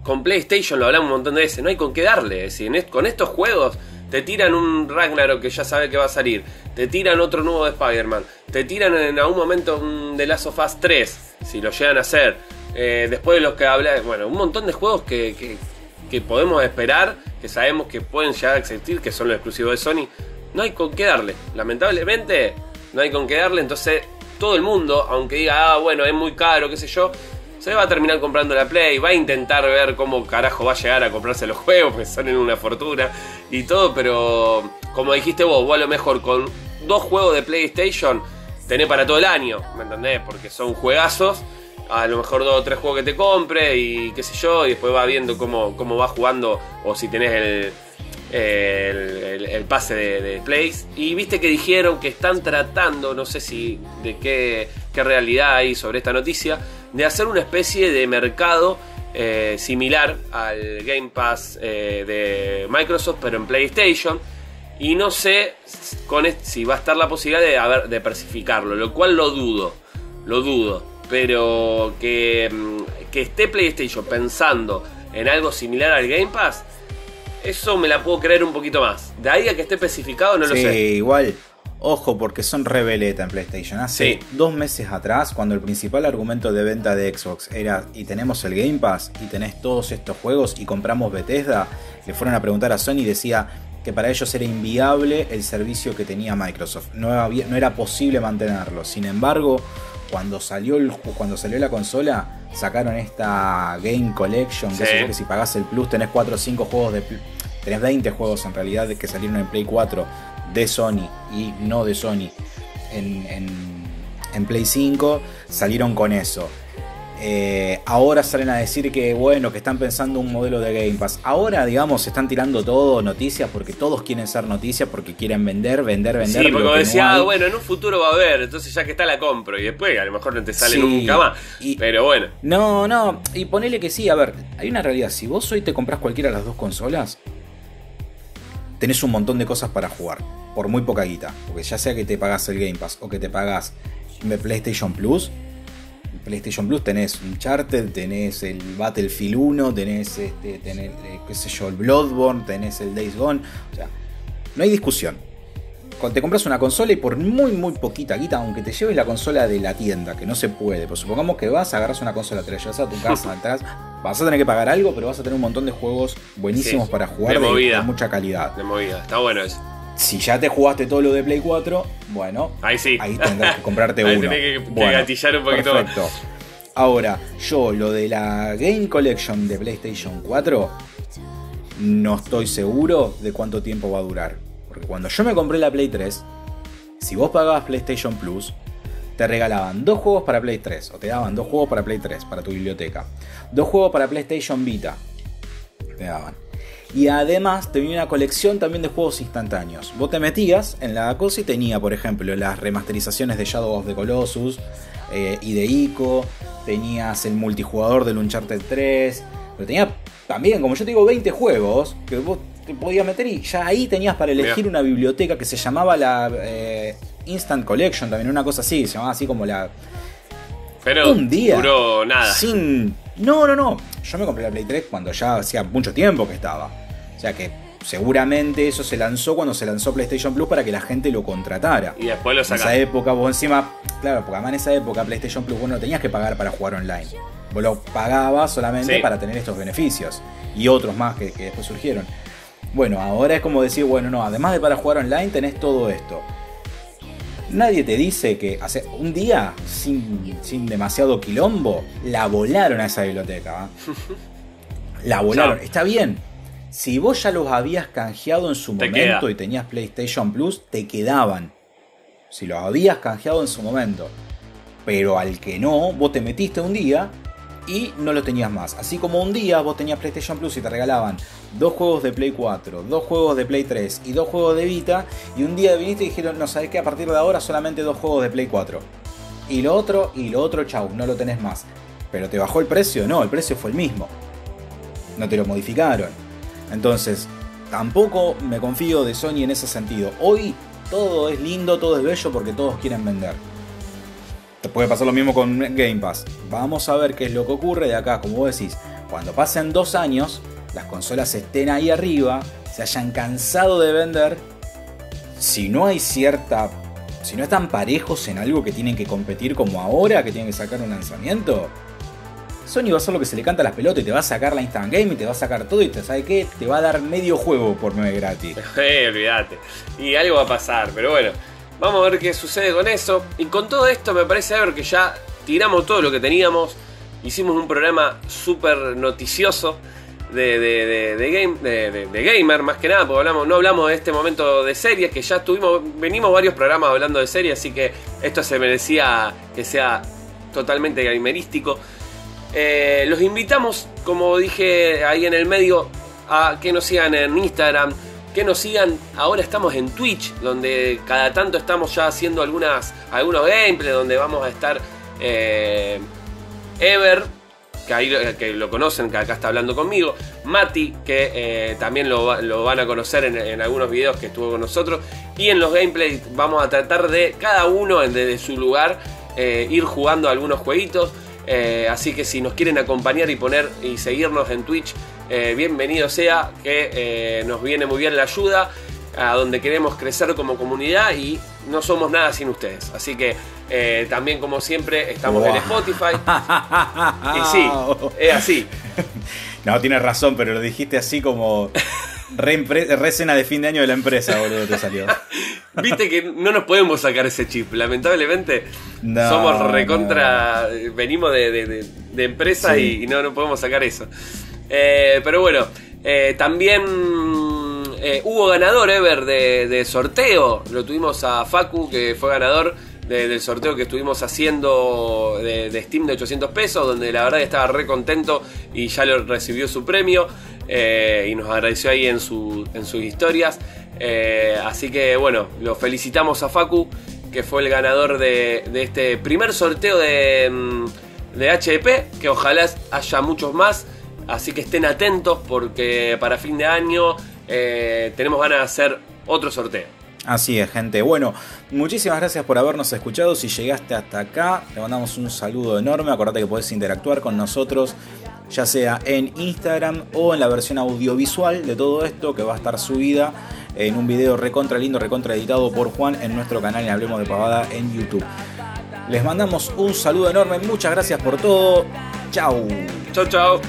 S2: con PlayStation lo hablamos un montón de veces, no hay con qué darle. Es decir, con estos juegos te tiran un Ragnarok que ya sabe que va a salir, te tiran otro nuevo de Spider-Man, te tiran en algún momento un The Last of Us 3, si lo llegan a hacer. Eh, después de los que hablé, bueno, un montón de juegos que, que- que podemos esperar, que sabemos que pueden llegar a existir, que son los exclusivos de Sony. No hay con qué darle, lamentablemente no hay con qué darle, entonces todo el mundo, aunque diga, ah, bueno, es muy caro, qué sé yo, se va a terminar comprando la Play, va a intentar ver cómo carajo va a llegar a comprarse los juegos, porque salen una fortuna y todo, pero como dijiste vos, vos a lo mejor con dos juegos de PlayStation tenés para todo el año, ¿me entendés? Porque son juegazos, a lo mejor dos o tres juegos que te compre y qué sé yo, y después va viendo cómo, cómo va jugando o si tenés el, el, pase de, de Plays. Y viste que dijeron que están tratando, no sé si de qué, qué realidad hay sobre esta noticia, de hacer una especie de mercado eh, similar al Game Pass eh, de Microsoft, pero en PlayStation. Y no sé con si va a estar la posibilidad de, haber, de persificarlo, lo cual lo dudo, lo dudo. Pero que, mm, que esté PlayStation pensando en algo similar al Game Pass, eso me la puedo creer un poquito más. De ahí a que esté especificado, no lo
S1: sí,
S2: sé.
S1: igual. Ojo, porque son rebeleta en PlayStation. Hace
S2: Sí.
S1: dos meses atrás, cuando el principal argumento de venta de Xbox era y tenemos el Game Pass y tenés todos estos juegos y compramos Bethesda, le fueron a preguntar a Sony y decía que para ellos era inviable el servicio que tenía Microsoft. No, había- no era posible mantenerlo. Sin embargo, cuando salió, el, cuando salió la consola, sacaron esta Game Collection, que,
S2: Sí.
S1: yo, que si pagás el Plus tenés 4 o 5 juegos de... Tenés 20 juegos en realidad que salieron en Play 4 de Sony y no de Sony en, en- en Play 5. Salieron con eso. Eh, ahora salen a decir que bueno, que están pensando un modelo de Game Pass. Ahora, digamos, se están tirando todo noticias porque todos quieren ser noticias porque quieren vender, vender, vender.
S2: Sí, porque como decía, bueno, en un futuro va a haber, entonces ya que está la compro y después a lo mejor no te sale nunca más. pero bueno.
S1: No, no, y ponele que sí, a ver, hay una realidad. Si vos hoy te compras cualquiera de las dos consolas, tenés un montón de cosas para jugar por muy poca guita. Porque ya sea que te pagas el Game Pass o que te pagas PlayStation Plus, PlayStation Plus tenés Uncharted, tenés el Battlefield 1, tenés, este, tenés eh, qué sé yo, el Bloodborne, tenés el Days Gone. O sea, no hay discusión. Cuando te compras una consola y por muy, muy poquita guita, aunque te lleves la consola de la tienda, que no se puede, pues supongamos que vas, agarras una consola, te la llevas a tu casa, atrás, vas a tener que pagar algo, pero vas a tener un montón de juegos buenísimos para jugar de, mucha calidad.
S2: De movida, está bueno eso
S1: si ya te jugaste todo lo de Play 4, bueno,
S2: ahí sí.
S1: Ahí tendrás que comprarte uno.
S2: Tenés que, gatillar un poquito
S1: perfecto. Ahora, yo lo de la Game Collection de PlayStation 4, no estoy seguro de cuánto tiempo va a durar. Porque cuando yo me compré la Play 3, si vos pagabas PlayStation Plus, te regalaban dos juegos para Play 3, o te daban dos juegos para Play 3, para tu biblioteca, dos juegos para PlayStation Vita, te daban. Y además tenía una colección también de juegos instantáneos. Vos te metías en la cosa y tenía, por ejemplo, las remasterizaciones de Shadow of the Colossus eh, y de Ico. Tenías el multijugador del Uncharted 3. Pero tenía también, como yo te digo, 20 juegos que vos te podías meter y ya ahí tenías para elegir una biblioteca que se llamaba la eh, Instant Collection, también una cosa así, se llamaba así como la...
S2: Pero un día duró nada.
S1: Sin... No, no, no. Yo me compré la Play 3 cuando ya hacía mucho tiempo que estaba sea que seguramente eso se lanzó cuando se lanzó PlayStation Plus para que la gente lo contratara.
S2: Y después lo sacaron.
S1: En esa época, vos encima, claro, porque además en esa época PlayStation Plus vos no tenías que pagar para jugar online. Vos lo pagabas solamente para tener estos beneficios. Y otros más que, después surgieron. Bueno, ahora es como decir, bueno, no, además de para jugar online tenés todo esto. Nadie te dice que hace un día, sin, sin demasiado quilombo, la volaron a esa biblioteca. la volaron. Está bien, si vos ya los habías canjeado en su momento y tenías PlayStation Plus, te quedaban. Si los habías canjeado en su momento. Pero al que no, vos te metiste un día y no lo tenías más. Así como un día vos tenías PlayStation Plus y te regalaban dos juegos de Play 4, dos juegos de Play 3 y dos juegos de Vita. Y un día viniste y dijeron, no sabes que a partir de ahora solamente dos juegos de Play 4. Y lo otro, y lo otro, chau, no lo tenés más. Pero te bajó el precio, no, el precio fue el mismo. No te lo modificaron. Entonces, tampoco me confío de Sony en ese sentido. Hoy todo es lindo, todo es bello porque todos quieren vender. Puede pasar lo mismo con Game Pass. Vamos a ver qué es lo que ocurre de acá, como vos decís. Cuando pasen dos años, las consolas estén ahí arriba, se hayan cansado de vender. Si no hay cierta. Si no están parejos en algo que tienen que competir como ahora, que tienen que sacar un lanzamiento, Sony va a hacer lo que se le canta a las pelotas y te va a sacar la Instant Game y te va a sacar todo y te sabe qué, te va a dar medio juego por 9 gratis.
S2: Eh, olvídate. Y algo va a pasar, pero bueno, vamos a ver qué sucede con eso. Y con todo esto me parece ver que ya tiramos todo lo que teníamos. Hicimos un programa súper noticioso. De, de, game, de, gamer más que nada, porque hablamos, no hablamos de este momento de series, que ya tuvimos, venimos varios programas hablando de series, así que esto se merecía que sea totalmente gamerístico. Eh, los invitamos, como dije ahí en el medio, a que nos sigan en Instagram, que nos sigan. Ahora estamos en Twitch, donde cada tanto estamos ya haciendo algunas, algunos gameplays, donde vamos a estar eh, Ever, que lo conocen, que acá está hablando conmigo. Mati, que eh, también lo, van a conocer en, algunos videos que estuvo con nosotros. Y en los gameplays vamos a tratar de cada uno desde su lugar ir jugando algunos jueguitos. Eh, así que si nos quieren acompañar y poner y seguirnos en Twitch, eh, bienvenido sea, que eh, nos viene muy bien la ayuda, a donde queremos crecer como comunidad y no somos nada sin ustedes. Así que también como siempre estamos en Spotify. y sí, es así.
S1: No, tienes razón, pero lo dijiste así como Re, cena de fin de año de la empresa, boludo, te salió.
S2: Viste que no nos podemos sacar ese chip, lamentablemente. somos recontra. Venimos de, empresa y, no, no podemos sacar eso. Eh, pero bueno, eh, también eh, hubo ganador, Ever, de, sorteo. Lo tuvimos a Facu, que fue ganador del sorteo que estuvimos haciendo de, Steam de 800 pesos, donde la verdad estaba re contento y ya lo recibió su premio eh, y nos agradeció ahí en, su, en sus historias. Eh, así que bueno, lo felicitamos a Facu, que fue el ganador de, este primer sorteo de, mm, de HDP, que ojalá haya muchos más. Así que estén atentos porque para fin de año eh, tenemos ganas de hacer otro sorteo.
S1: Así es, gente. Bueno, muchísimas gracias por habernos escuchado. Si llegaste hasta acá, te mandamos un saludo enorme. Acordate que puedes interactuar con nosotros, ya sea en Instagram o en la versión audiovisual de todo esto que va a estar subida en un video recontra lindo, recontra editado por Juan en nuestro canal en Hablemos de Pavada en YouTube. Les mandamos un saludo enorme. Muchas gracias por todo. Chau.
S2: Chau, chau.